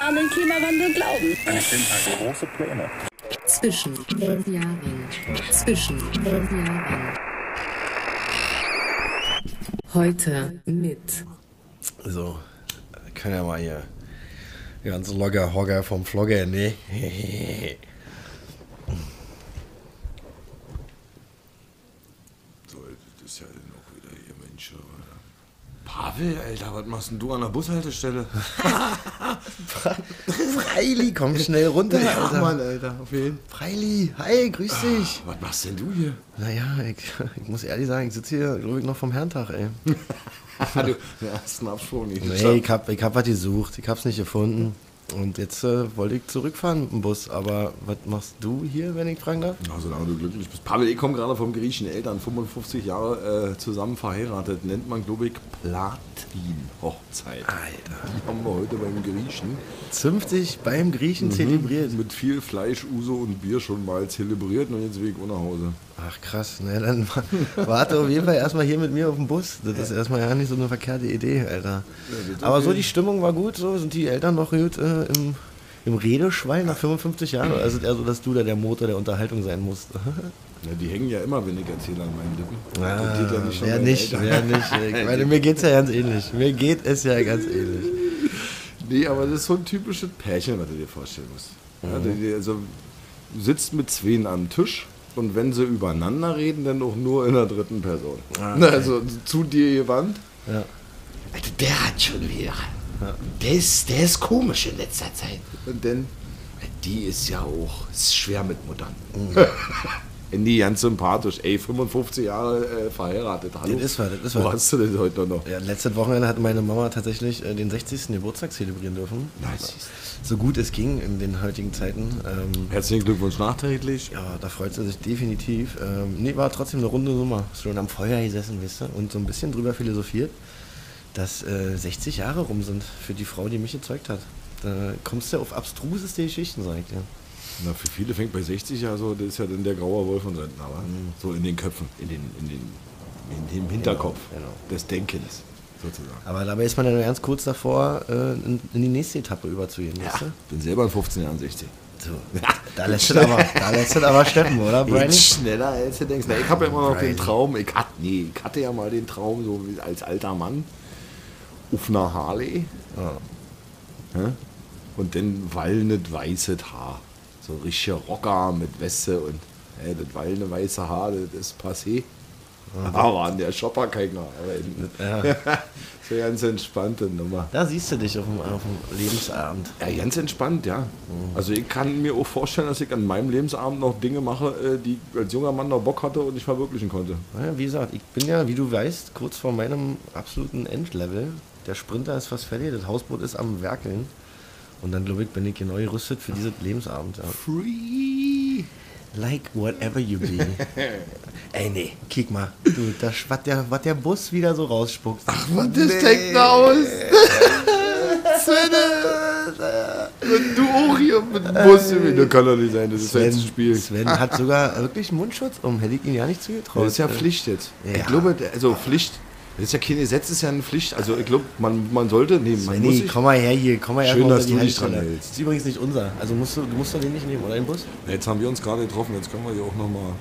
an den Klimawandel glauben. Es sind halt große Pläne. Zwischen den Jahren. Zwischen den Jahren. Heute mit So, können ja mal hier ganz locker Hogger vom Flogger, ne? So, das ist ja noch wieder hier, Mensch. Alter. Pavel, Alter, was machst denn du an der Bushaltestelle? Freili, komm schnell runter, Ja, Alter. Mann, Alter, auf jeden Freili, hi, grüß dich. Was machst denn du hier? Naja, ich, ich muss ehrlich sagen, ich sitze hier, glaube ich, noch vom Herrentag, ey. Ah, du den ersten Absprung nicht Nee, ich hab, ich hab was gesucht, ich hab's nicht gefunden. Und jetzt äh, wollte ich zurückfahren mit dem Bus. Aber was machst du hier, wenn ich fragen darf? Ja, solange du glücklich bist. Pavel, ich komme gerade vom griechischen Eltern, 55 Jahre äh, zusammen verheiratet. Nennt man, glaube ich, Platin-Hochzeit. Alter. Die haben wir heute beim Griechen. 50 beim Griechen zelebriert. Mit viel Fleisch, Uso und Bier schon mal zelebriert und jetzt weg nach Hause. Ach krass, na dann wa- warte auf jeden Fall erstmal hier mit mir auf dem Bus. Das ist erstmal ja nicht so eine verkehrte Idee, Alter. Aber so die Stimmung war gut, so sind die Eltern noch gut äh, im, im Redeschwein nach 55 Jahren. Oder ist es eher so, dass du da der Motor der Unterhaltung sein musst? Ja, die hängen ja immer, wenn ich erzähle, an meinen Lippen. Ah, das geht ja nicht wer nicht, wer nicht. Ich meine, mir geht's ja ganz ähnlich. Mir geht es ja ganz ähnlich. Nee, aber das ist so ein typisches Pärchen, was du dir vorstellen musst. Ja, die, also, du sitzt mit Zween am Tisch und wenn sie übereinander reden, dann auch nur in der dritten Person. Ah, Na, Also zu dir gewandt. Ja. Also der hat schon wieder. Der, ist, der ist komisch in letzter Zeit. Und dann Die ist ja auch ist schwer mit Muttern. Nee, ganz sympathisch. Ey, 55 Jahre äh, verheiratet. Hallo. Das ist wahr, das ist Wo wahr. hast du denn heute noch? Ja, letztes Wochenende hat meine Mama tatsächlich äh, den 60. Geburtstag zelebrieren dürfen. Nice. So gut es ging in den heutigen Zeiten. Ähm, Herzlichen Glückwunsch nachträglich. ja, da freut sie sich definitiv. Ähm, nee, war trotzdem eine runde Nummer. Schon am Feuer gesessen, weißt du, und so ein bisschen drüber philosophiert, dass äh, 60 Jahre rum sind für die Frau, die mich gezeugt hat. Da kommst du auf abstruseste Geschichten, sag ich dir. Na, für viele fängt bei 60 ja so, das ist ja dann der graue Wolf von Rentner, aber so in den Köpfen, in den, in den, in dem Hinterkopf Genau, genau. des Denkens, sozusagen. Aber dabei ist man ja nur ganz kurz davor, äh, in, die nächste Etappe überzugehen, weißt du? Bin selber in 15 Jahren 60. So. Da lässt es aber, da lässt es aber steppen, oder, Brian? schneller als du denkst. Na, ich habe ja immer noch den Brian. Traum, ich hatte, nee, ich hatte ja mal den Traum, so wie als alter Mann, auf einer Harley. Hä? Und dann wallend weißes Haar. So ein richtiger Rocker mit Weste und äh, das wallende weiße Haar, das ist passé. Aber an der Shopper keiner. Aber in- Ja. so ganz entspannte Nummer. Da siehst du dich auf dem, auf dem Lebensabend. Ja, ganz entspannt, ja. Also ich kann mir auch vorstellen, dass ich an meinem Lebensabend noch Dinge mache, äh, die ich als junger Mann noch Bock hatte und nicht verwirklichen konnte. Naja, wie gesagt, ich bin ja, wie du weißt, kurz vor meinem absoluten Endlevel. Der Sprinter ist fast fertig, das Hausboot ist am Werkeln. Und dann, glaube ich, bin ich genau gerüstet für diesen Lebensabend. Ja. Free. Like whatever you be. Ey, nee, kick mal. Du, das, was der, was der Bus wieder so rausspuckt. Ach, Was das steckt da aus? Svenne! Und du auch hier mit dem Bus. Das kann doch nicht sein, das ist jetzt ein Spiel. Sven hat sogar wirklich Mundschutz um. Hätte ich ihn ja nicht zugetraut. Das ist ja Pflicht jetzt. Ja. Ich glaube, also Pflicht, das ist ja kein Gesetz, ist ja eine Pflicht. Also ich glaube, man, man sollte, nee, man sich, komm mal her hier, komm mal her. Schön, dass du dich dran hältst. Das ist übrigens nicht unser. Also musst du, du musst doch den nicht nehmen, oder den Bus? Jetzt haben wir uns gerade getroffen, jetzt können wir hier auch noch mal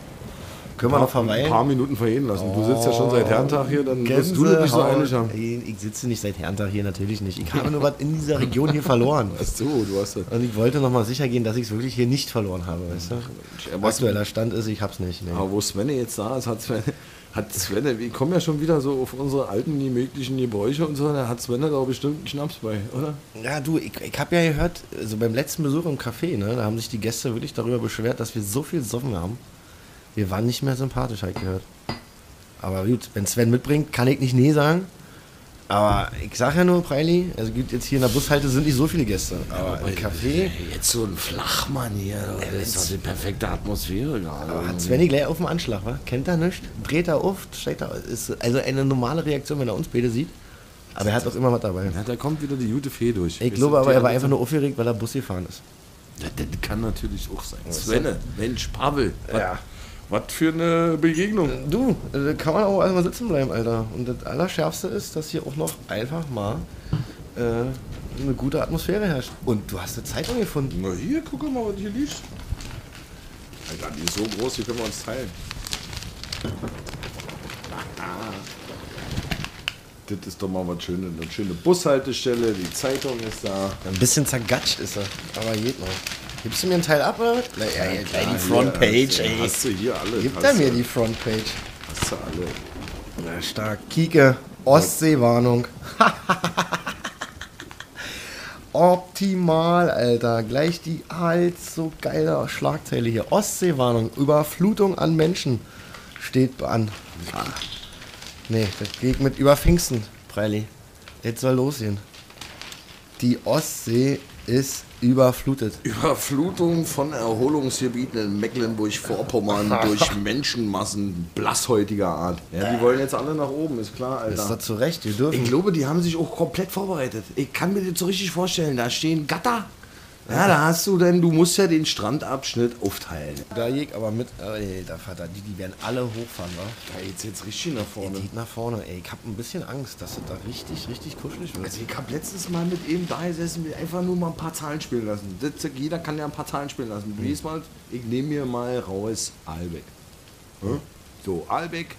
Können wir noch ein paar Minuten vergehen lassen. Du sitzt ja schon seit Herrentag hier, dann wirst du das nicht so einig haben. Ich sitze nicht seit Herrentag hier, natürlich nicht. Ich habe nur was in dieser Region hier verloren. Ach so, du hast das. Und ich wollte nochmal sicher gehen, dass ich es wirklich hier nicht verloren habe, weißt du? Aktueller Stand ist, ich hab's nicht. Nee. Aber wo Svenne jetzt da ist, hat Svenne, hat Svenne, wir kommen ja schon wieder so auf unsere alten, nie möglichen Gebräuche und so, da hat Svenne da bestimmt einen Schnaps bei, oder? Ja, du, ich, ich habe ja gehört, also beim letzten Besuch im Café, ne, da haben sich die Gäste wirklich darüber beschwert, dass wir so viel Soffen haben. Wir waren nicht mehr sympathisch, habe ich gehört. Aber gut, wenn Sven mitbringt, kann ich nicht nee sagen. Aber ich sag ja nur, Preili, also gut, jetzt hier in der Bushalte sind nicht so viele Gäste. Aber im Café Jetzt so ein Flachmann hier. Das ist doch die perfekte Atmosphäre gerade. hat Svenny gleich auf dem Anschlag, wa? Kennt er nicht? Dreht er auf, steigt er, ist also eine normale Reaktion, wenn er uns beide sieht. Aber er hat auch immer was dabei. Ja, da kommt wieder die gute Fee durch. Ich glaube aber, er war einfach nur aufgeregt, weil er Bus gefahren ist. Das, das kann natürlich auch sein. Svenne, Mensch, Pavel. Ja. Was für eine Begegnung. Du, äh, kann man auch erstmal sitzen bleiben, Alter. Und das Allerschärfste ist, dass hier auch noch einfach mal äh, eine gute Atmosphäre herrscht. Und du hast eine Zeitung gefunden. Na hier, guck mal, was hier liegt. Alter, die ist so groß, die können wir uns teilen. Das ist doch mal was Schönes. Eine schöne Bushaltestelle, die Zeitung ist da. Ein bisschen zergatscht ist er, aber geht noch. Gibst du mir einen Teil ab, oder? was? Ja, ja, ja, klar, die hier, Frontpage, hast du- ey. Hast du hier alle. Hast er mir die Frontpage? Hast du alle. Na stark. Kike, Ostseewarnung. Optimal, Alter. Gleich die allzu geile Schlagzeile hier. Ostseewarnung. Überflutung an Menschen steht an. Nee, das geht mit über Pfingsten, Preili. Jetzt soll losgehen. Die Ostsee ist überflutet. Überflutung von Erholungsgebieten in Mecklenburg-Vorpommern durch Menschenmassen blasshäutiger Art. Ja, die wollen jetzt alle nach oben, ist klar, Ist Alter. das zu Recht? Wir Ich dürfen. glaube, die haben sich auch komplett vorbereitet. Ich kann mir das so richtig vorstellen. Da stehen Gatter. Ja, da hast du denn, du musst ja den Strandabschnitt aufteilen. Da jeg aber mit. Ey, da Vater, die, die werden alle hochfahren, wa? Da geht's jetzt richtig nach vorne. geht nach vorne, ey. Ich hab ein bisschen Angst, dass es da richtig, richtig kuschelig wird. Also ich habe letztes Mal mit ihm da gesessen, wir einfach nur mal ein paar Zahlen spielen lassen. Das, jeder kann ja ein paar Zahlen spielen lassen. Du liest mal, ich nehme mir mal raus Albeck. Hm? So, Albeck,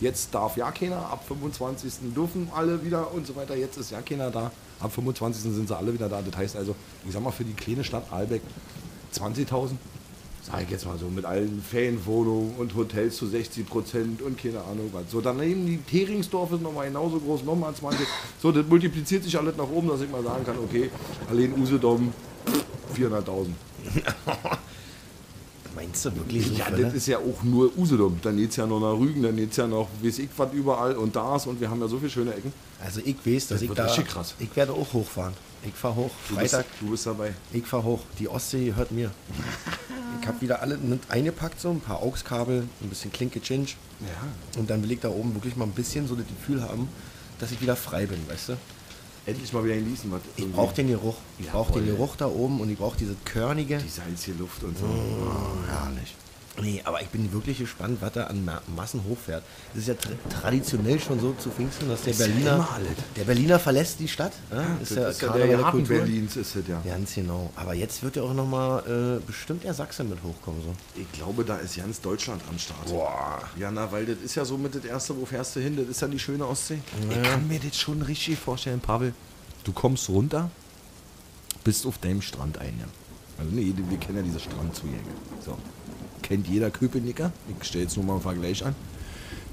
jetzt darf ja keiner, ab 25. dürfen alle wieder und so weiter. Jetzt ist ja keiner da. Ab 25. sind sie alle wieder da. Das heißt also, ich sag mal, für die kleine Stadt Albeck 20.000. Sag ich jetzt mal so, mit allen Ferienwohnungen und Hotels zu 60 Prozent und keine Ahnung was. So, daneben die Theringsdorf ist nochmal genauso groß, nochmal 20. So, das multipliziert sich alles nach oben, dass ich mal sagen kann, okay, allein Usedom 400.000. Meinst du wirklich so Ja, viele? das ist ja auch nur Usedom. Dann geht's ja noch nach Rügen, dann geht's ja noch, weiß ich was überall und das und wir haben ja so viele schöne Ecken. Also ich weiß, dass Das ich da. krass. Ich werde auch hochfahren. Ich fahr hoch. Du bist, Freitag, du bist dabei. ich fahr hoch. Die Ostsee hört mir. Ich habe wieder alle mit eingepackt, so ein paar AUX-Kabel, ein bisschen Klinke Chinch. Ja. Und dann will ich da oben wirklich mal ein bisschen so das Gefühl haben, dass ich wieder frei bin, weißt du? Endlich mal wieder in Liesen. Was Ich brauche den Geruch. Ich brauche den. Geruch da oben und ich brauche diese körnige. Die salzige Luft und so. Oh, herrlich. Nee, aber ich bin wirklich gespannt, was da an Ma Massen hochfährt. Es ist ja tra traditionell schon so zu Pfingsten, dass der Ist ja Berliner, alles. der Berliner verlässt die Stadt. Ja, ist ja, das ist ja der der Hafen. Berlins, ist das ja. Ganz genau. Aber jetzt wird ja auch nochmal äh, bestimmt der Sachse mit hochkommen. So. Ich glaube, da ist ganz Deutschland am Start. Boah. Ja, na, weil das ist ja so mit das Erste, wo fährst du hin? Das ist ja die schöne Ostsee. Ich kann mir das schon richtig vorstellen, Pavel. Du kommst runter, bist auf deinem Strand ein, ja. Also nee, wir kennen ja diese Strandzugänge. So. Kennt jeder Köpenicker. Ich stelle jetzt nur mal einen Vergleich an.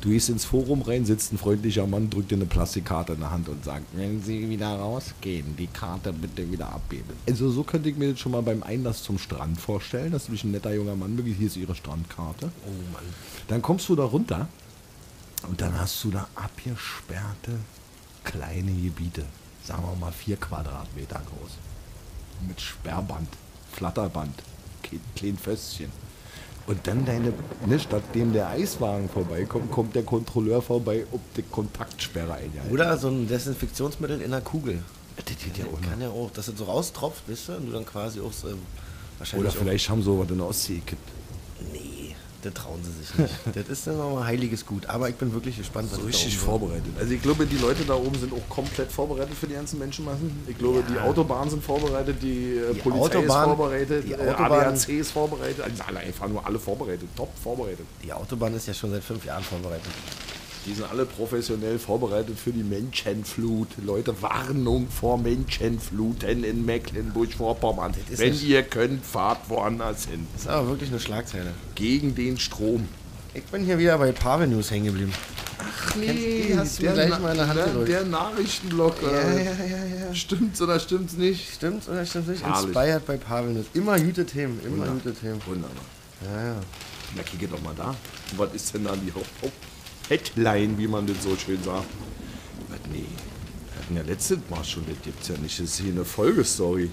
Du gehst ins Forum rein, sitzt ein freundlicher Mann, drückt dir eine Plastikkarte in der Hand und sagt, wenn Sie wieder rausgehen, die Karte bitte wieder abgeben. Also so könnte ich mir das schon mal beim Einlass zum Strand vorstellen, dass du dich ein netter junger Mann bist, hier ist Ihre Strandkarte. Oh Mann. Dann kommst du da runter und dann hast du da abgesperrte kleine Gebiete, sagen wir mal vier Quadratmeter groß. Mit Sperrband, Flatterband, kleinen Fösschen. Und dann deine, ne, statt dem der Eiswagen vorbeikommt, kommt der Kontrolleur vorbei, ob die Kontaktsperre eingehalten Oder so ein Desinfektionsmittel in der Kugel. Das geht ja auch Kann ja auch, dass es so raustropft, weißt du, und du dann quasi auch so, wahrscheinlich Oder vielleicht haben sie was in der Ostsee gekippt. auch, nee, das trauen sie sich nicht. das ist dann nochmal heiliges Gut. Aber ich bin wirklich gespannt, was So richtig wird. vorbereitet. Also ich glaube, die Leute da oben sind auch komplett vorbereitet für die ganzen Menschenmassen. Ich glaube, die Autobahnen sind vorbereitet, die, äh, Die Polizei Autobahn- ist vorbereitet, die äh, Autobahn- ADAC ist vorbereitet. Also alle einfach nur alle vorbereitet, top vorbereitet. Die Autobahn ist ja schon seit fünf Jahren vorbereitet. Die sind alle professionell vorbereitet für die Menschenflut. Leute, Warnung vor Menschenfluten in Mecklenburg-Vorpommern. Wenn ihr könnt, fahrt woanders hin. Das ist aber wirklich eine Schlagzeile. Gegen den Strom. Ich bin hier wieder bei Pavel News hängen geblieben. Ach nee, hast du mir gleich mal in der Hand der, der Nachrichtenblock. äh, ja, ja. Stimmt's oder stimmt's nicht? Stimmt's oder stimmt's nicht? Herrlich. Inspired bei Pavel News. Immer gute Themen, immer Wunder- gute Themen. Wunderbar. Ja, ja. Na, kick doch mal da. Und was ist denn da die Haupt- Headline, wie man das so schön sagt? Was, nee. Wir hatten ja letztes Mal schon, das gibt's ja nicht. Das ist hier eine Folgestory.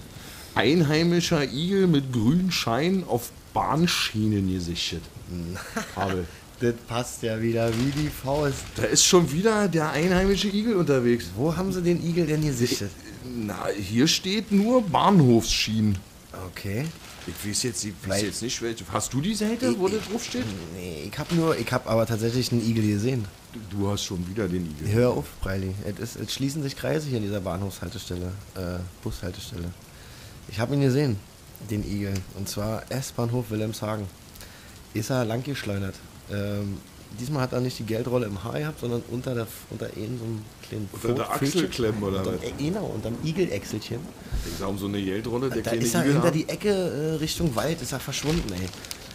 Einheimischer Igel mit grünem Schein auf Bahnschienen gesichtet. Pavel. Das passt ja wieder wie die Faust. Da ist schon wieder der einheimische Igel unterwegs. Wo haben sie den Igel denn gesichtet? Na, hier steht nur Bahnhofsschienen. Okay. Ich weiß jetzt, ich weiß jetzt nicht, welche. Hast du die Seite, wo das draufsteht? Nee, ich habe nur, ich habe aber tatsächlich einen Igel gesehen. Du, du hast schon wieder den Igel. Hör auf, Breili. Es, es schließen sich Kreise hier in dieser Bahnhofshaltestelle, äh, Bushaltestelle. Ich habe ihn gesehen, den Igel. Und zwar S-Bahnhof Wilhelmshagen. Ist er lang geschleudert. Ähm, diesmal hat er nicht die Geldrolle im Haar gehabt, sondern unter, der, unter eben so einem kleinen Unter der Pfo- Achselklemm oder was? äh, Genau, unterm Igel-Äxelchen. Ich sag um so eine Geldrolle, der Da kleine ist er Igel. hinter da. die Ecke äh, Richtung Wald, ist er verschwunden, ey.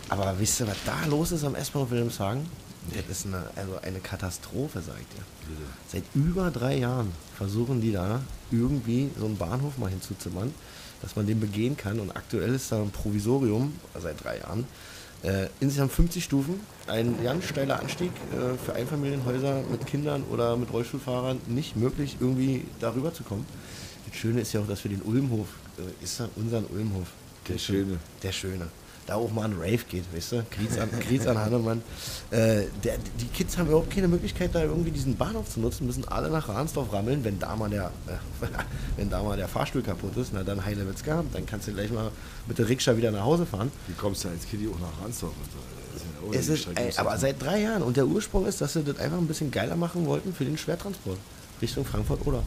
Aber wisst ihr, was da los ist am S-Bahnhof Wilhelmshagen? Das ist eine, also eine Katastrophe, sag ich dir. Seit über drei Jahren versuchen die da irgendwie so einen Bahnhof mal hinzuzimmern, dass man den begehen kann. Und aktuell ist da ein Provisorium, seit drei Jahren, äh, insgesamt 50 Stufen, ein ganz steiler Anstieg äh, für Einfamilienhäuser mit Kindern oder mit Rollstuhlfahrern nicht möglich, irgendwie darüber zu kommen. Das Schöne ist ja auch, dass wir den Ulmhof, äh, ist unseren Ulmhof. Der Schöne. Der Schöne. Da auch mal ein Rave geht, weißt du? Kriez an, Kriez an Hannemann. Äh, der, die Kids haben überhaupt keine Möglichkeit, da irgendwie diesen Bahnhof zu nutzen, müssen alle nach Ransdorf rammeln, wenn da mal der, äh, wenn da mal der Fahrstuhl kaputt ist, na dann heile wird's gehabt. Dann kannst du gleich mal mit der Rikscha wieder nach Hause fahren. Wie kommst du als Kitty auch nach Ransdorf? und so? Das ist ja Es ist, ey, aber seit drei Jahren. Und der Ursprung ist, dass sie das einfach ein bisschen geiler machen wollten für den Schwertransport Richtung Frankfurt oder.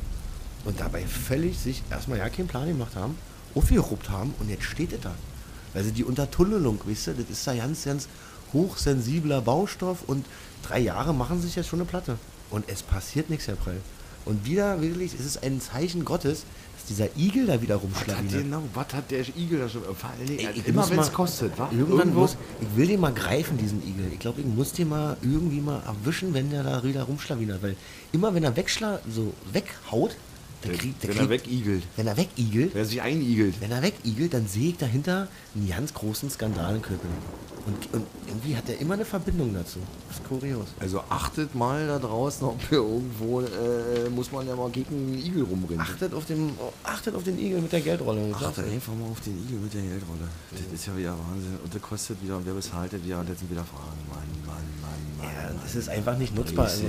Und dabei völlig sich erstmal ja keinen Plan gemacht haben, aufgeruppt haben und jetzt steht es da. Sie die Untertunnelung, wisst ihr, das ist da ganz, ganz hochsensibler Baustoff und drei Jahre machen sich jetzt schon eine Platte. Und es passiert nichts, Herr Prell. Und wieder wirklich, es ist ein Zeichen Gottes, dass dieser Igel da wieder rumschlawinert. genau, was hat der Igel da schon? Vor allen Dingen, Ey, ich immer muss wenn es kostet, wa? Irgendwann Irgendwo- muss, ich will den mal greifen, diesen Igel. Ich glaube, ich muss den mal irgendwie mal erwischen, wenn der da wieder rumschlawinert. Weil immer wenn er wegschla so weghaut, der kriegt, der wenn er wegigelt. Wenn er wegigelt, Wer sich einigelt. wenn er wegigelt, dann sehe ich dahinter einen ganz großen Skandal in Köpenick. Und, und irgendwie hat er immer eine Verbindung dazu. Das ist kurios. Also achtet mal da draußen, ob irgendwo, äh, muss man ja mal gegen einen Igel rumrennen. Achtet auf den, achtet auf den Igel mit der Geldrolle. Achtet einfach mal auf den Igel mit der Geldrolle. Das ist ja wieder Wahnsinn. Und der kostet wieder, und wer bezahlt das wieder? Und jetzt sind wieder Fragen. Mann, Mann, Mann, Mann. Ja, das ist einfach nicht nutzbar. Also,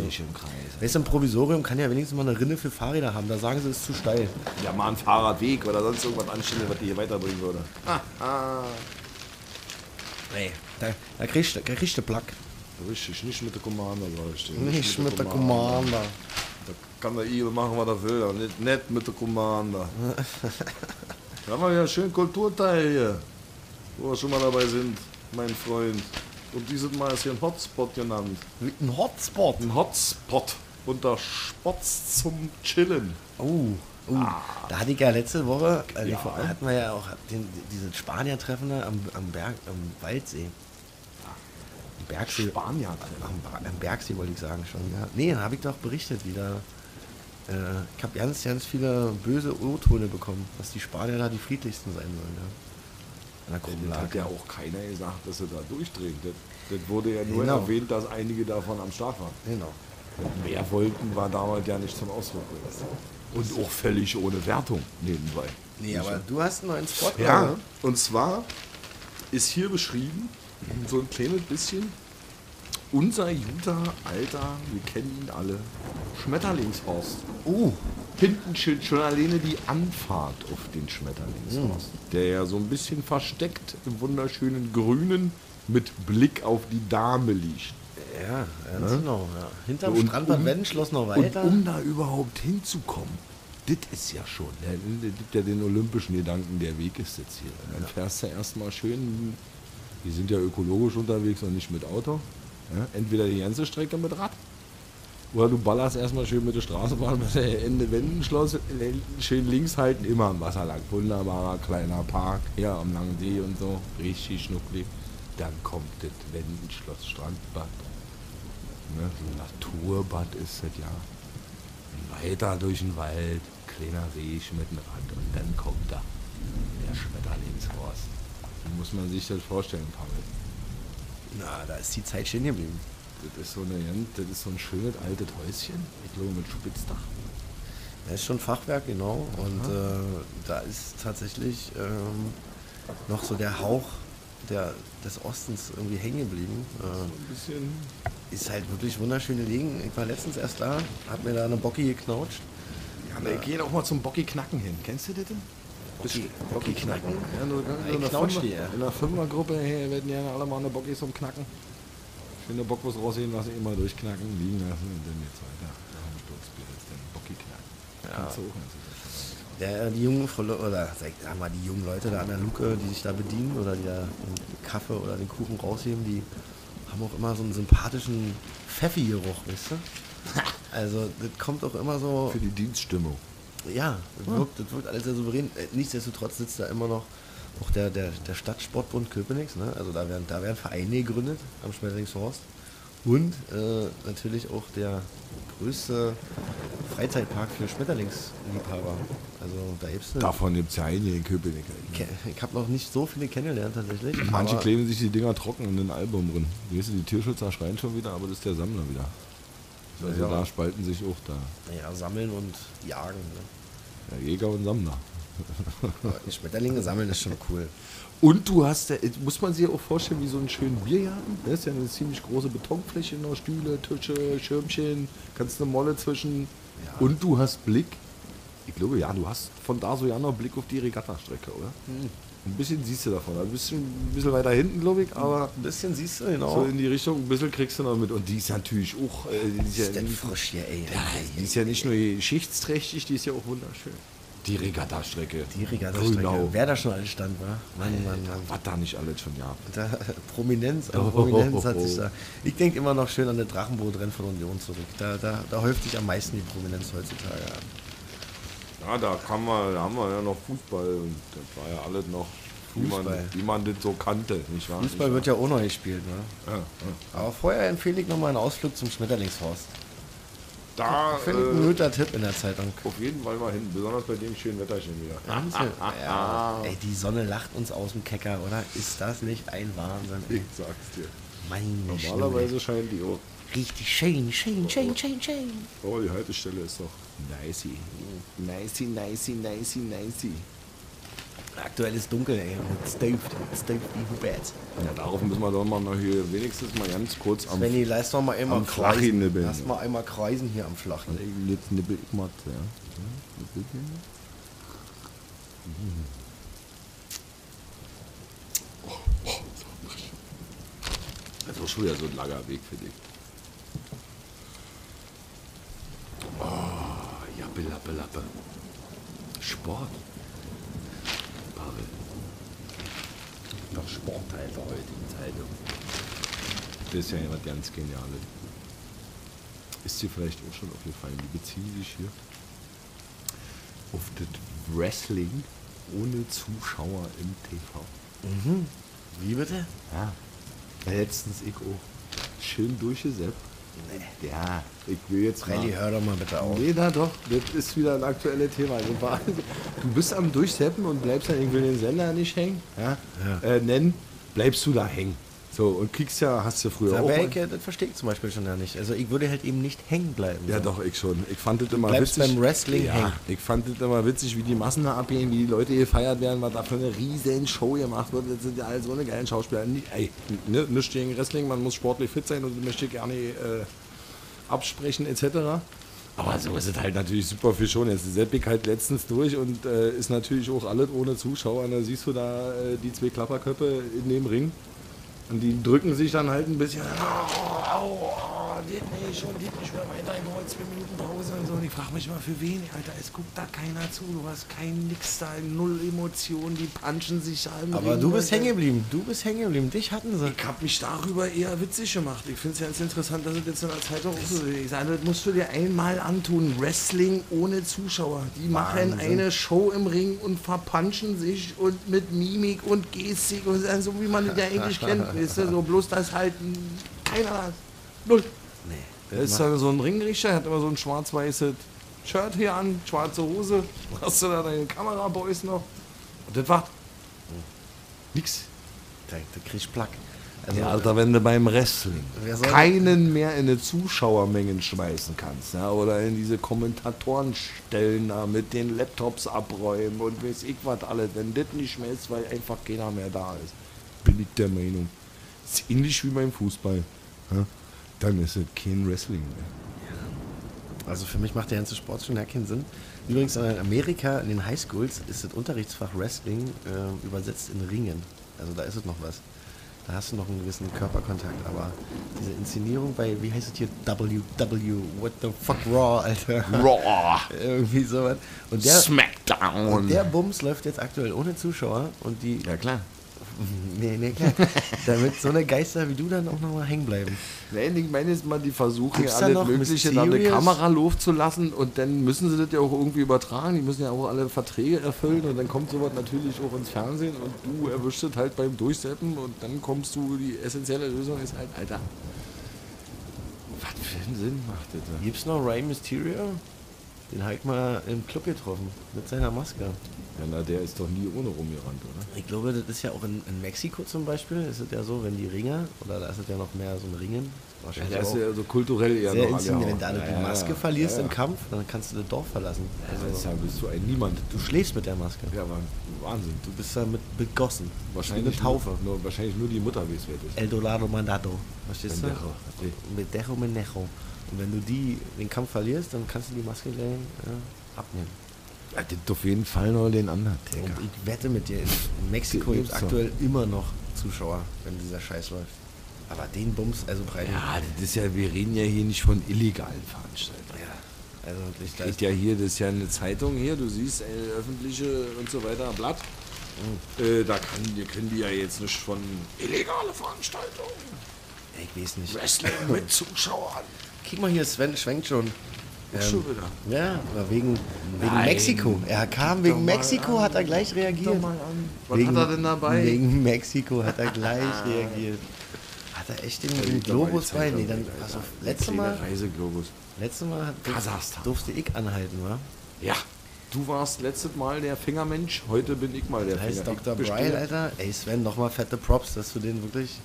weißt du, ein Provisorium kann ja wenigstens mal eine Rinne für Fahrräder haben. Da sagen es ist zu steil. Ja, mal einen Fahrradweg oder sonst irgendwas anstellen, was die hier weiterbringen würde. Nee. Da, da kriegst du kriegst du Plack. Richtig, nicht mit der Commander, ich dir. Nicht mit der Commander. Da kann der Igel machen, was er will, aber nicht, nicht mit der Commander. da haben wir ja schön Kulturteil hier, wo wir schon mal dabei sind, mein Freund. Und dieses Mal ist hier ein Hotspot genannt. Mit einem Hotspot. Ein Hotspot unter Spots zum Chillen. Oh, oh. Da hatte ich ja letzte Woche, äh, Ja. vor- hatten wir ja auch den, dieses Spanier-Treffen da am, am Berg, am Waldsee. Am Bergsee. Spanier. Am, am Bergsee wollte ich sagen schon, ja. Nee, da habe ich doch berichtet wieder. Äh, ich habe ganz, ganz viele böse O-Töne bekommen, dass die Spanier da die friedlichsten sein sollen, ja. Der Das hat ja auch keiner gesagt, dass sie da durchdrehen. Das, das wurde ja nur Genau. erwähnt, dass einige davon am Start waren. Genau. Mehr wollten, war damals ja nicht zum Ausdruck gebracht. Und auch völlig ohne Wertung nebenbei. Nee, aber du hast einen neuen Spot, Ja, oder? und zwar ist hier beschrieben, so ein kleines bisschen, unser guter alter, wir kennen ihn alle, Schmetterlingshorst. Uh, Hinten steht schon alleine die Anfahrt auf den Schmetterlingshorst, Hm. der ja so ein bisschen versteckt im wunderschönen Grünen mit Blick auf die Dame liegt. Ja, ganz genau. Ja. Hinterm Und Strandbad um- Wendenschloss noch Und weiter. um da überhaupt hinzukommen, das ist ja schon, der, der gibt ja den olympischen Gedanken, der Weg ist jetzt hier. Dann fährst du erstmal schön, wir sind ja ökologisch unterwegs und nicht mit Auto. Ja, entweder die ganze Strecke mit Rad, oder du ballerst erstmal schön mit der Straßenbahn bis Ende Wendenschloss, schön links halten, immer am Wasser lang. Wunderbarer kleiner Park, hier am Langen See und so, richtig schnucklig. Dann kommt das Wendenschloss Strandbad. Ne, so ein Naturbad ist das ja. Weiter durch den Wald, kleiner Weg mit dem Rad und dann kommt da der Schmetterlingshorst. Muss man sich das vorstellen, Pavel? Na, da ist die Zeit stehen geblieben. Das ist so, eine, das ist so ein schönes altes Häuschen, ich glaube mit Spitzdach. Das ist schon Fachwerk, genau. Und äh, da ist tatsächlich ähm, noch so der Hauch der, des Ostens irgendwie hängen geblieben. Äh, ist halt wirklich wunderschön gelegen. Ich war letztens erst da, hab mir da eine Bocki geknautscht. Ja, wir gehen auch mal zum Bocki knacken hin. Kennst du das? denn? Bocky knacken. Ja, nur, Ey, in, der Fünfer, die, ja. in der Fünfergruppe hey, werden ja alle mal eine Bockis umknacken. Schöne Bockwurst rausheben lassen, immer durchknacken, liegen lassen und dann jetzt weiter. Nach dem Sturzbier ist dann Bocki knacken. Kannst du auch, das ist ja schon Der, die jungen oder sag sag mal, die jungen Leute da an der Luke, die sich da bedienen oder die da den Kaffee oder den Kuchen rausheben, die haben auch immer so einen sympathischen Pfeffi-Geruch, weißt du? Also, das kommt auch immer so. Für die Dienststimmung. Ja, das wirkt, das wirkt alles sehr souverän. Äh, Nichtsdestotrotz sitzt da immer noch auch der, der, der Stadtsportbund Köpenick. Ne? Also da werden, da werden Vereine gegründet am Schmetterlingshorst. Und äh, natürlich auch der größte Freizeitpark für Schmetterlingsliebhaber. Also da gibt es Davon gibt es ja einige in Köpenick. Ich habe noch nicht so viele kennengelernt tatsächlich. Manche kleben sich die Dinger trocken in den Album drin. Weißt du, die Tierschützer schreien schon wieder, aber das ist der Sammler wieder. Also Ja. da spalten sich auch da. Ja, sammeln und jagen. Ne? Ja, Jäger und Sammler. Schmetterlinge sammeln ist schon cool. Und du hast, muss man sich auch vorstellen, wie so einen schönen Biergarten. Das ist ja eine ziemlich große Betonfläche, noch Stühle, Tische, Schirmchen, kannst eine Molle zwischen. Und du hast Blick. Ich glaube, ja, du hast von da so ja noch Blick auf die Regattastrecke, oder? Ein bisschen siehst du davon. Ein bisschen, ein bisschen weiter hinten, glaube ich, aber Ein bisschen siehst du, genau. so in die Richtung, ein bisschen kriegst du noch mit. Und die ist natürlich auch. Äh, die ist, ist ja denn nicht, frisch hier, ey. die ist ja nicht nur geschichtsträchtig, die ist ja auch wunderschön. Die Regattastrecke. Die Regattastrecke. Wer da schon alles stand, war? Mann, Mann, Mann. Was da nicht alles schon gab. Da, Prominenz, an Oh, Prominenz hat oh, oh. sich da. Ich denke immer noch schön an das Drachenbootrennen von Union zurück. Da, da, da häuft sich am meisten die Prominenz heutzutage an. Ja, da, kann man, da haben wir ja noch Fußball und das war ja alles noch, wie man, Fußball. wie man das so kannte, nicht wahr? Fußball wird ja auch noch gespielt, ne? ja, ja. Aber vorher empfehle ich nochmal einen Ausflug zum Schmetterlingshorst. Da ein äh, guter Tipp in der Zeitung. auf jeden Fall mal hin, besonders bei dem schönen Wetterchen wieder. Ja, ey, die Sonne lacht uns aus dem Kecker, oder? Ist das nicht ein Wahnsinn? Ey? Ich sag's dir. Meine. Normalerweise scheint die auch. Richtig schön, schön, schön, schön, schön. Oh, die Haltestelle ist doch nicey. Nicey, nicey, nicey, nicey. Aktuell ist dunkel, ey. Es stauft, es stauft wie Hubert. Ja, darauf müssen wir doch mal noch hier wenigstens mal ganz kurz am Svenny, lass doch mal einmal kreisen. nibbeln. Lass mal einmal kreisen hier am Flachen. Jetzt nippel ich mal, ja. Oh, oh. Das ist auch schon wieder so ein langer Weg für dich. Oh, Jappe, Lappe, Lappe. Sport. Pavel. Doch Sportteil der heutigen Zeitung. Das ist ja jemand ganz Geniales. Ist dir vielleicht auch schon aufgefallen, die beziehen sich hier auf das Wrestling ohne Zuschauer im TV. Wie bitte? Ja. Letztens ich auch. Schön durchgesetzt. Ja, ich will jetzt mal. Rally, hör doch mal bitte auf. Nee, na doch, das ist wieder ein aktuelles Thema. Also, Du bist am Durchseppen und bleibst dann, ich will den Sender nicht hängen, ja? Äh, nennen, bleibst du da hängen. So, und kriegst ja, hast du früher auch. Aber mal- ich, äh, das verstehe ich zum Beispiel schon ja nicht. Also ich würde halt eben nicht hängen bleiben. Ja, so. doch, ich schon. Ich fand das immer bleibst witzig. beim Wrestling ja, hängen. Ich fand das immer witzig, wie die Massen da abgehen, wie die Leute gefeiert werden, was da für eine riesen Show gemacht wird. Das sind ja alle so eine geilen Schauspieler. Ey, ne, nichts gegen Wrestling, man muss sportlich fit sein und das möchte ich gerne äh, absprechen etc. Aber so ist es halt natürlich super viel schon. Jetzt ist Seppik halt letztens durch und äh, ist natürlich auch alles ohne Zuschauer. Und da siehst du da äh, die zwei Klapperköpfe in dem Ring. Und die drücken sich dann halt ein bisschen. Au, au, au, geht nicht und geht nicht mehr weiter. Ich brauche zwei Minuten Pause und so. Und ich frage mich mal, für wen, Alter? Es guckt da keiner zu. Du hast kein nix da, null Emotionen. Die punchen sich im Aber Ring du bist hängen geblieben. Du bist hängen geblieben. Dich hatten sie. ich habe mich darüber eher witzig gemacht. Ich finde es ganz interessant, dass es jetzt in der Zeitung auch so ist. Ich sage, das musst du dir einmal antun. Wrestling ohne Zuschauer. Die machen Wahnsinn. eine Show im Ring und verpanschen sich und mit Mimik und Gestik und so wie man das ja eigentlich kennt. Weißt du? So bloß das halt keiner da ist. Null. Nee. Da ist dann so ein Ringrichter, hat immer so ein schwarz-weißes Shirt hier an, schwarze Hose. Hast du da deine Kameraboys noch? Und das war nix. Da, da kriegst du Plack. Also, Ja, Alter, wenn du beim Wrestling keinen mehr in eine Zuschauermengen schmeißen kannst, ja, oder in diese Kommentatorenstellen da mit den Laptops abräumen und weiß ich was alles, wenn das nicht mehr ist, weil einfach keiner mehr da ist, bin ich der Meinung. ist ähnlich wie beim Fußball. Ja, dann ist es kein Wrestling mehr. Also für mich macht der ganze Sport schon gar keinen Sinn. Übrigens in Amerika, in den Highschools, ist das Unterrichtsfach Wrestling äh, übersetzt in Ringen. Also da ist es noch was. Da hast du noch einen gewissen Körperkontakt. Aber diese Inszenierung bei, wie heißt es hier, WW, what the fuck, Raw, Alter. Raw. Irgendwie sowas. Und der, Smackdown. und der Bums läuft jetzt aktuell ohne Zuschauer und die. ja klar. Nee, nee, klar. Damit so eine Geister wie du dann auch nochmal hängen bleiben. Nein, ich meine jetzt mal, die versuchen Gibt's ja alles Mögliche, da eine? Kamera loszulassen und dann müssen sie das ja auch irgendwie übertragen. Die müssen ja auch alle Verträge erfüllen und dann kommt sowas natürlich auch ins Fernsehen und du erwischst es halt beim Durchsetzen und dann kommst du, die essentielle Lösung ist halt, Alter, was für einen Sinn macht das? da? Gibt's noch Rey Mysterio? Den habe ich mal im Club getroffen. Mit seiner Maske. Ja, na, der ist doch nie ohne rumgerannt, oder? Ich glaube, das ist ja auch in, in Mexiko zum Beispiel, ist es ja so, wenn die Ringer, oder da ist es ja noch mehr so ein Ringen, Ja, wahrscheinlich der ist ja so kulturell eher sehr noch inszeniert. Wenn du da die Ja, Maske ja, verlierst ja, im ja. Kampf, dann kannst du das Dorf verlassen. Also, ja, Also, bist du ein Niemand. du schläfst mit der Maske. Ja, aber Wahnsinn. Du bist damit begossen. Wahrscheinlich eine Taufe. Nur, nur, wahrscheinlich nur die Mutter, wie es wert ist. El Dorado Mandado. Verstehst Pendejo. du? Medejo Menejo. Und wenn du die, den Kampf verlierst, dann kannst du die Maske gleich äh, abnehmen. Ja, das auf jeden Fall noch den Undertaker. Und ich wette mit dir, in Mexiko gibt es aktuell immer noch Zuschauer, wenn dieser Scheiß läuft. Aber den Bums, also breiten. Ja, das ist ja, wir reden ja hier nicht von illegalen Veranstaltungen. Ja, also wirklich, da Geht ist ja hier, das ist ja eine Zeitung hier, du siehst, äh, öffentliche und so weiter, Blatt. Äh, da kann, können die ja jetzt nicht von illegale Veranstaltungen, ich weiß nicht. Wrestling mit Zuschauern. Guck mal hier, Sven schwenkt schon. Ähm, Schon wieder. Ja, aber wegen, wegen Nein. Mexiko. Er kam wegen Mexiko, an. hat er gleich reagiert. Was hat er denn dabei? Wegen Mexiko hat er gleich reagiert. Hat er echt den, den Globus bei? Nee, dann, also, letztes Mal, Reiseglobus. letztes Mal hat, Kasachstan. durfte ich anhalten, wa? Ja. Du warst letztes Mal der Fingermensch, heute bin ich mal der Da heißt Finger. Dr. Brian, Alter. Ey, Sven, nochmal fette Props, dass du den wirklich.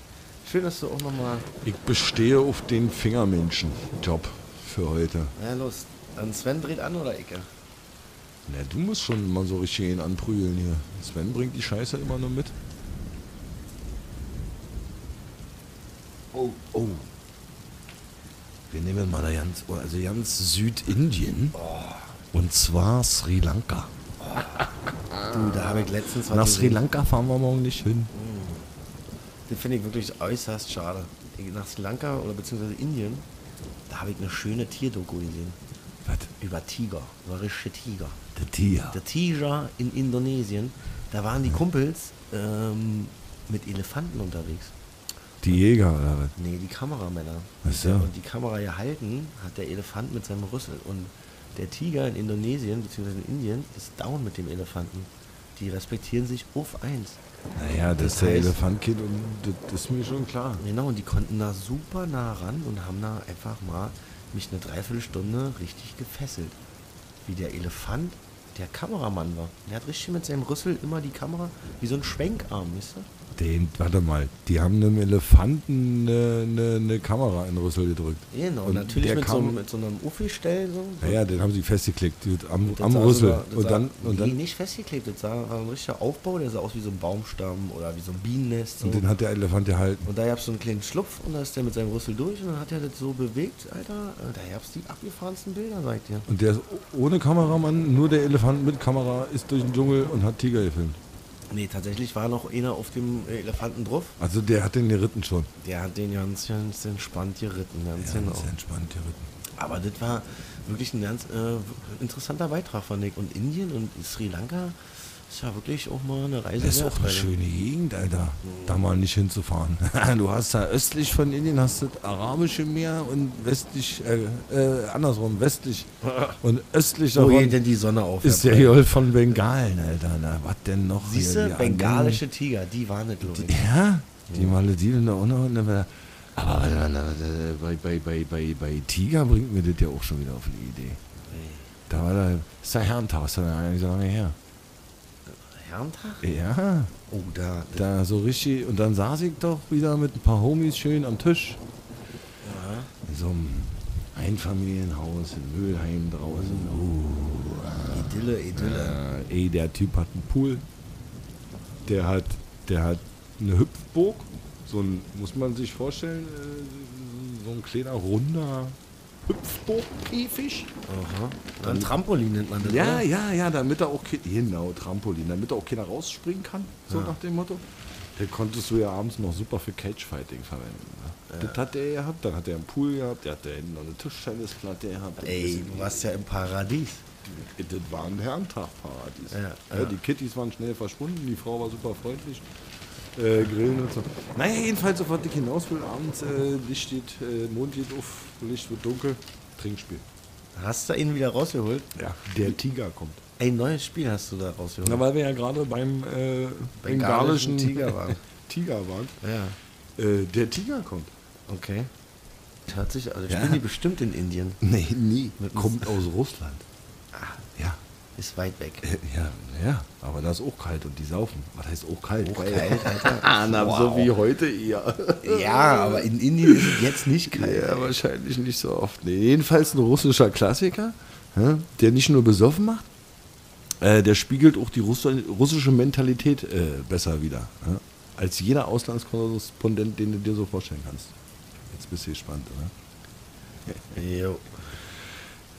Schön, dass du auch nochmal. Ich bestehe auf den Fingermenschen-Job für heute. Na los. Dann Sven dreht an oder ich? Na, du musst schon mal so richtig ihn anprügeln hier. Sven bringt die Scheiße immer nur mit. Oh, oh. Wir nehmen mal da ganz, also ganz Südindien. Und zwar Sri Lanka. Du, da habe ich letztens was Nach Sri gesehen. Lanka fahren wir morgen nicht hin. Den finde ich wirklich äußerst schade. Nach Sri Lanka oder beziehungsweise Indien, da habe ich eine schöne Tierdoku gesehen. Was? Über Tiger. Über richtige Tiger. Der Tier. Der Tiger in Indonesien, da waren die Kumpels ähm, mit Elefanten unterwegs. Die Jäger oder was? Nee, die Kameramänner. Ach so. Und die Kamera gehalten hat der Elefant mit seinem Rüssel. Und der Tiger in Indonesien, beziehungsweise in Indien, ist down mit dem Elefanten. Die respektieren sich auf eins. Naja, das, Das ist der heißt- Elefantkind und das, ist mir schon klar. Genau, und die konnten da super nah ran und haben da einfach mal mich eine Dreiviertelstunde richtig gefesselt. Wie der Elefant der Kameramann war. Der hat richtig mit seinem Rüssel immer die Kamera wie so ein Schwenkarm, wisst ihr? Den, warte mal, die haben einem Elefanten eine, eine, eine Kamera in den Rüssel gedrückt. Genau, Und natürlich mit so, kam- einem- mit so einem Uffi-Stell. So. Naja, den haben sie festgeklickt am, am Rüssel. das und dann, und nee, dann nicht festgeklebt, das sah, war ein richtiger Aufbau, der sah aus wie so ein Baumstamm oder wie so ein Bienennest. So. und den hat der Elefant gehalten. Und da gab es so einen kleinen Schlupf und da ist der mit seinem Rüssel durch und dann hat er das so bewegt, Alter. Da gab es die abgefahrensten Bilder, sag ich dir. Und der ist ohne Kameramann, nur der Elefant mit Kamera ist durch den Dschungel und hat Tiger gefilmt. Nee, tatsächlich war noch einer auf dem äh, Elefanten drauf. Also der hat den geritten schon. Der hat den ganz, ganz entspannt geritten, ganz genau. das ist entspannt geritten. Aber das war wirklich ein ganz äh, interessanter Beitrag, fand ich. Und Indien und Sri Lanka ist ja wirklich auch mal eine Reise Das ist auch eine Alter. schöne Gegend, Alter. Da mal nicht hinzufahren. du hast da östlich von Indien hast du das Arabische Meer und westlich, äh, äh, andersrum, westlich und östlich Wo geht denn die Sonne auf? ist der? Golf von Bengalen, Alter. Na, was denn noch? Siehst hier, du, die bengalische Tiger, die waren nicht, ich. Ja, die Malediven da unten. Aber warte mal, warte, bei, bei, bei, bei, bei Tiger bringt mir das ja auch schon wieder auf die Idee. Da war da, das ist der Herrentag, ist ja gar nicht so lange her. Herrentag? Ja, Oh, da. da so richtig. Und dann saß ich doch wieder mit ein paar Homies schön am Tisch. In so einem Einfamilienhaus in Mülheim draußen. Uh, Idylle, Idylle. äh, ey, der Typ hat einen Pool. Der hat, der hat eine Hüpfburg. So ein, muss man sich vorstellen, äh, so ein kleiner runder Hüpfburgkäfig. Ein Trampolin nennt man das. Ja, oder? ja, ja, damit er auch genau Trampolin, damit auch keiner rausspringen kann, so nach dem Motto. Den konntest du ja abends noch super für Cagefighting verwenden. Ne? Das hat er gehabt, dann hat er einen Pool gehabt, der hat da hinten noch eine Tischtennisplatte gehabt. Ey, du warst ja im Paradies. Das war ein Herrentagparadies. Ja, Ja, ja. Die Kittys waren schnell verschwunden, die Frau war super freundlich. Äh, grillen und so. Naja, jedenfalls sofort ich hinaus will abends, äh, Licht steht, äh, Mond geht auf, Licht wird dunkel, Trinkspiel. Hast du ihn wieder rausgeholt? Ja, der Tiger kommt. Ein neues Spiel hast du da rausgeholt. Na, weil wir ja gerade beim äh, Bengalischen Tiger waren. Tiger waren. ja, Äh, der Tiger kommt. okay. Sich, also Ja. spielen die bestimmt in Indien. Nee, nie. Mit- Kommt aus Russland. Ja. Ist weit weg. Äh, Ja, ja, aber da ist auch kalt und die saufen. Was heißt auch kalt? Auch kalt, Alter. Na, so Wow. wie heute eher. Ja, aber in Indien ist es jetzt nicht kalt. Ja, wahrscheinlich nicht so oft. Nee, jedenfalls ein russischer Klassiker, der nicht nur besoffen macht, äh, der spiegelt auch die Russ russische Mentalität äh, besser wieder. Als jeder Auslandskorrespondent, den du dir so vorstellen kannst. Jetzt bist du gespannt, oder? Jo.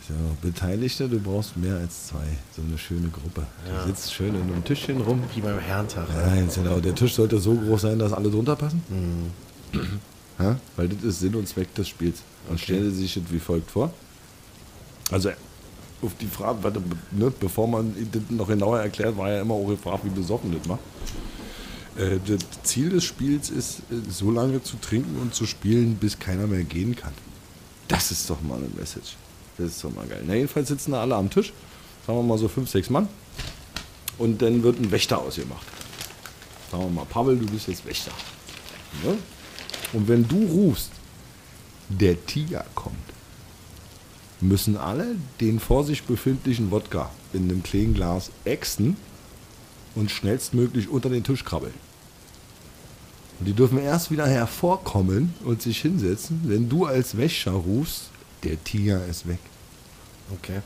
So, Beteiligte, du brauchst mehr als zwei. So eine schöne Gruppe. Du sitzt schön in einem Tischchen rum. Wie beim Herrentag. Ja, jetzt genau. Der Tisch sollte so groß sein, dass alle drunter passen. Ja? Weil das ist Sinn und Zweck des Spiels. Und stellen Sie sich das wie folgt vor. Also auf die Frage, warte, ne, bevor man das noch genauer erklärt, war ja immer auch gefragt, wie besoffen das macht. Äh, das Ziel des Spiels ist, äh, so lange zu trinken und zu spielen, bis keiner mehr gehen kann. Das ist doch mal eine Message. Das ist doch mal geil. Na, jedenfalls sitzen da alle am Tisch. Sagen wir mal so fünf, sechs Mann. Und dann wird ein Wächter ausgemacht. Sagen wir mal, Pavel, du bist jetzt Wächter. Ne? Und wenn du rufst, der Tiger kommt, müssen alle den vor sich befindlichen Wodka in einem kleinen Glas ächzen und schnellstmöglich unter den Tisch krabbeln. Und die dürfen erst wieder hervorkommen und sich hinsetzen, wenn du als Wächter rufst, der Tiger ist weg. Okay.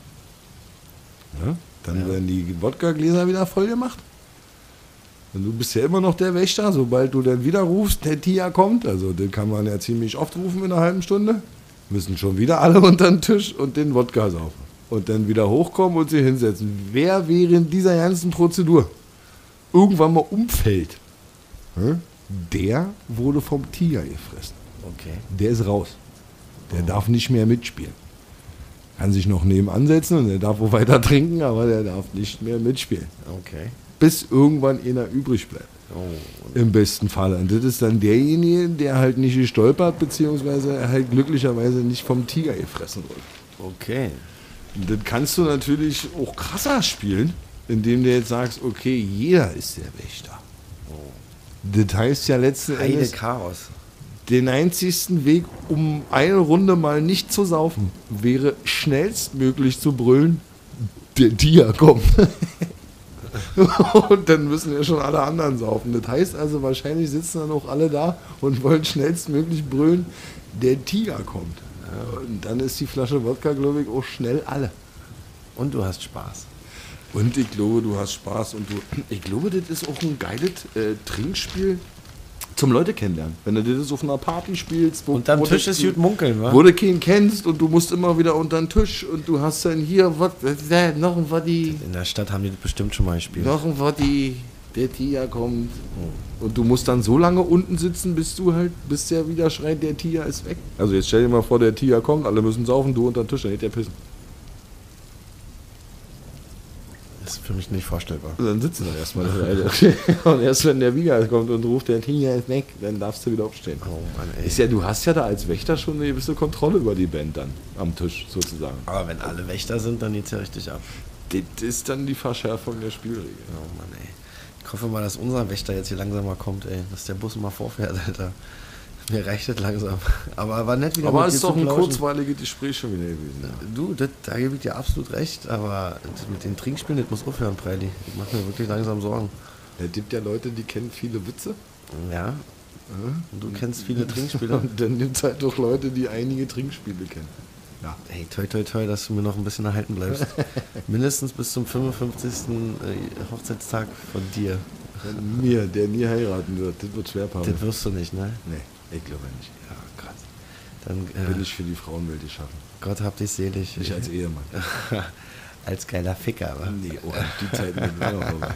Ja? Dann werden die Wodka-Gläser wieder voll gemacht. Und du bist ja immer noch der Wächter, sobald du dann wieder rufst, der Tiger kommt. Also den kann man ja ziemlich oft rufen in einer halben Stunde. Müssen schon wieder alle unter den Tisch und den Wodka saufen. Und dann wieder hochkommen und sich hinsetzen. Wer während dieser ganzen Prozedur irgendwann mal umfällt, hä, der wurde vom Tiger gefressen. Okay. Der ist raus. Der darf nicht mehr mitspielen. Kann sich noch nebenan setzen und der darf auch weiter trinken, aber der darf nicht mehr mitspielen. Okay. Bis irgendwann einer übrig bleibt. Oh. Im besten Fall. Und das ist dann derjenige, der halt nicht gestolpert, beziehungsweise halt glücklicherweise nicht vom Tiger gefressen wurde. Okay. Und das kannst du natürlich auch krasser spielen, indem du jetzt sagst, okay, jeder ist der Wächter. Das heißt ja letzten Heide Endes, Chaos. Den einzigsten Weg, um eine Runde mal nicht zu saufen, wäre schnellstmöglich zu brüllen, der Tiger kommt. und dann müssen ja schon alle anderen saufen. Das heißt also, wahrscheinlich sitzen dann auch alle da und wollen schnellstmöglich brüllen, der Tiger kommt. Und dann ist die Flasche Wodka, glaube ich, auch schnell alle. Und du hast Spaß. Und ich glaube, du hast Spaß und du. Ich glaube, das ist auch ein geiles äh, Trinkspiel zum Leute kennenlernen. Wenn du das auf einer Party spielst, wo, Unterm wo Tisch du- ist gut munkeln, wa? Wo du keinen kennst und du musst immer wieder unter den Tisch und du hast dann hier, was, noch ein Woddy, In der Stadt haben die das bestimmt schon mal gespielt. noch ein Woddy, der Tiger kommt. Und du musst dann so lange unten sitzen, bis du halt, bis der wieder schreit, der Tiger ist weg. Also jetzt stell dir mal vor, der Tiger kommt, alle müssen saufen, du unter den Tisch, dann geht der pissen. Das ist für mich nicht vorstellbar. Und dann sitzen wir erstmal eine Weile. Und erst wenn der Wiegald kommt und ruft, der Tiger ist weg, dann darfst du wieder aufstehen. Oh Mann, ey. Ist ja, du hast ja da als Wächter schon eine gewisse Kontrolle über die Band dann am Tisch sozusagen. Aber wenn alle Wächter sind, dann geht's ja richtig ab. Das ist dann die Verschärfung der Spielregel. Oh Mann, ey. Ich hoffe mal, dass unser Wächter jetzt hier langsam mal kommt, ey. Dass der Bus mal vorfährt, Alter. Mir reicht das langsam. Aber war nett wieder Aber es ist doch ein kurzweiliges Gespräch schon wieder gewesen. Ja. Du, das, da gebe ich dir absolut recht, aber mit den Trinkspielen, das muss aufhören, Preili. Ich mache mir wirklich langsam Sorgen. Es gibt ja Leute, die kennen viele Witze. Ja. Und du kennst viele Trinkspiele. Und dann gibt es halt doch Leute, die einige Trinkspiele kennen. Ja. Hey, toi, toi, toi, dass du mir noch ein bisschen erhalten bleibst. Mindestens bis zum 55. äh, Hochzeitstag von dir. Von mir, der nie heiraten wird, das wird schwer, Pavel. Das wirst du nicht, ne? Nee, ich glaube nicht. Ja, krass. Dann äh, ich für die Frauenwelt schaffen. Gott hab dich selig. Nicht als Ehemann. als geiler Ficker, wa? Nee, oh, die Zeit noch vorbei.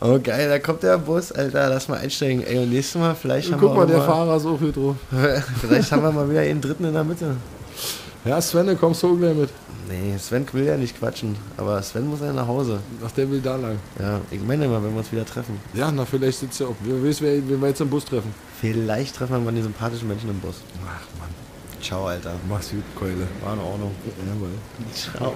Oh geil, da kommt der Bus, Alter, lass mal einsteigen. Ey, und nächstes Mal vielleicht haben Guck wir mal, auch der mal, Fahrer ist auch hier drauf. vielleicht haben wir mal wieder einen dritten in der Mitte. Ja, Svenne, kommst du gleich mit? Nee, Sven will ja nicht quatschen, aber Sven muss ja nach Hause. Ach, der will da lang. Ja, ich meine mal, wenn wir uns wieder treffen. Ja, na, vielleicht sitzt er auch. Wer weiß, wen wir jetzt im Bus treffen. Vielleicht treffen wir mal die sympathischen Menschen im Bus. Ach, Mann. Ciao, Alter. Mach's gut, Keule. War in Ordnung. Ja, weil. Ciao.